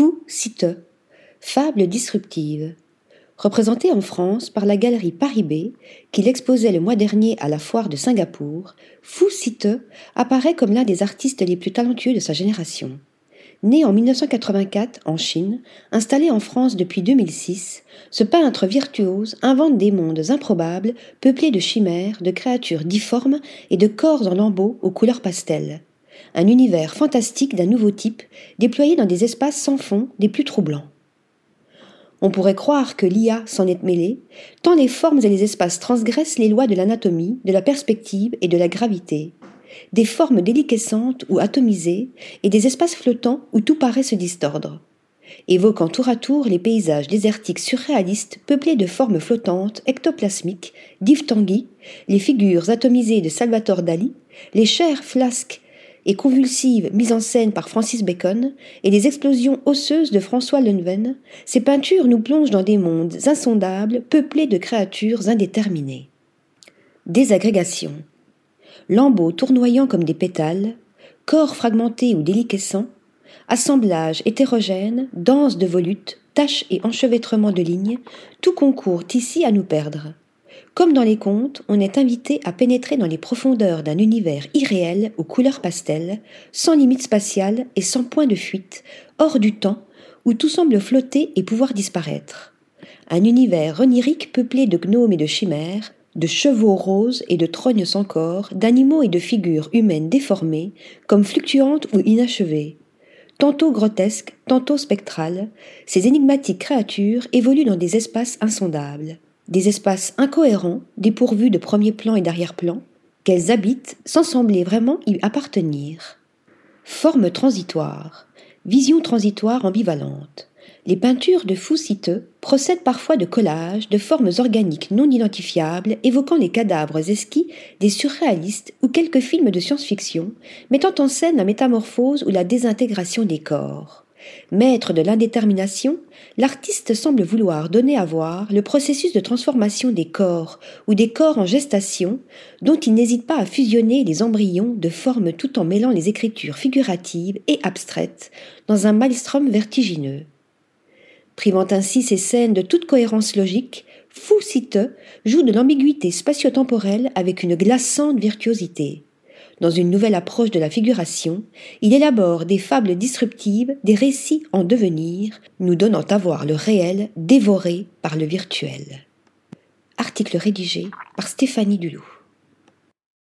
Fou Cite, fable disruptive. Représentée en France par la galerie Paris B, qui l'exposait le mois dernier à la foire de Singapour, Fou Cite apparaît comme l'un des artistes les plus talentueux de sa génération. Né en 1984 en Chine, installé en France depuis 2006, ce peintre virtuose invente des mondes improbables peuplés de chimères, de créatures difformes et de corps en lambeaux aux couleurs pastel. Un univers fantastique d'un nouveau type, déployé dans des espaces sans fond des plus troublants. On pourrait croire que l'IA s'en est mêlée, tant les formes et les espaces transgressent les lois de l'anatomie, de la perspective et de la gravité, des formes déliquescentes ou atomisées, et des espaces flottants où tout paraît se distordre, évoquant tour à tour les paysages désertiques surréalistes peuplés de formes flottantes ectoplasmiques d'Yves les figures atomisées de Salvatore Dali, les chairs flasques et convulsives mises en scène par Francis Bacon et les explosions osseuses de François Lenven, ces peintures nous plongent dans des mondes insondables peuplés de créatures indéterminées. Désagrégation lambeaux tournoyant comme des pétales, corps fragmentés ou déliquescents, assemblage hétérogène, danse de volutes, taches et enchevêtrements de lignes, tout concourt ici à nous perdre. Comme dans les contes, on est invité à pénétrer dans les profondeurs d'un univers irréel aux couleurs pastel, sans limite spatiale et sans point de fuite, hors du temps, où tout semble flotter et pouvoir disparaître. Un univers onirique peuplé de gnomes et de chimères, de chevaux roses et de trognes sans corps, d'animaux et de figures humaines déformées, comme fluctuantes ou inachevées. Tantôt grotesques, tantôt spectrales, ces énigmatiques créatures évoluent dans des espaces insondables, des espaces incohérents, dépourvus de premier plan et d'arrière-plan, qu'elles habitent sans sembler vraiment y appartenir. Forme transitoire, vision transitoire ambivalente. Les peintures de Fouciteux procèdent parfois de collages de formes organiques non identifiables évoquant les cadavres esquis des surréalistes ou quelques films de science-fiction mettant en scène la métamorphose ou la désintégration des corps. Maître de l'indétermination, l'artiste semble vouloir donner à voir le processus de transformation des corps ou des corps en gestation dont il n'hésite pas à fusionner les embryons de formes tout en mêlant les écritures figuratives et abstraites dans un maelstrom vertigineux. Privant ainsi ces scènes de toute cohérence logique, Foucite joue de l'ambiguïté spatio-temporelle avec une glaçante virtuosité. Dans une nouvelle approche de la figuration, il élabore des fables disruptives, des récits en devenir, nous donnant à voir le réel dévoré par le virtuel. Article rédigé par Stéphanie Dulou.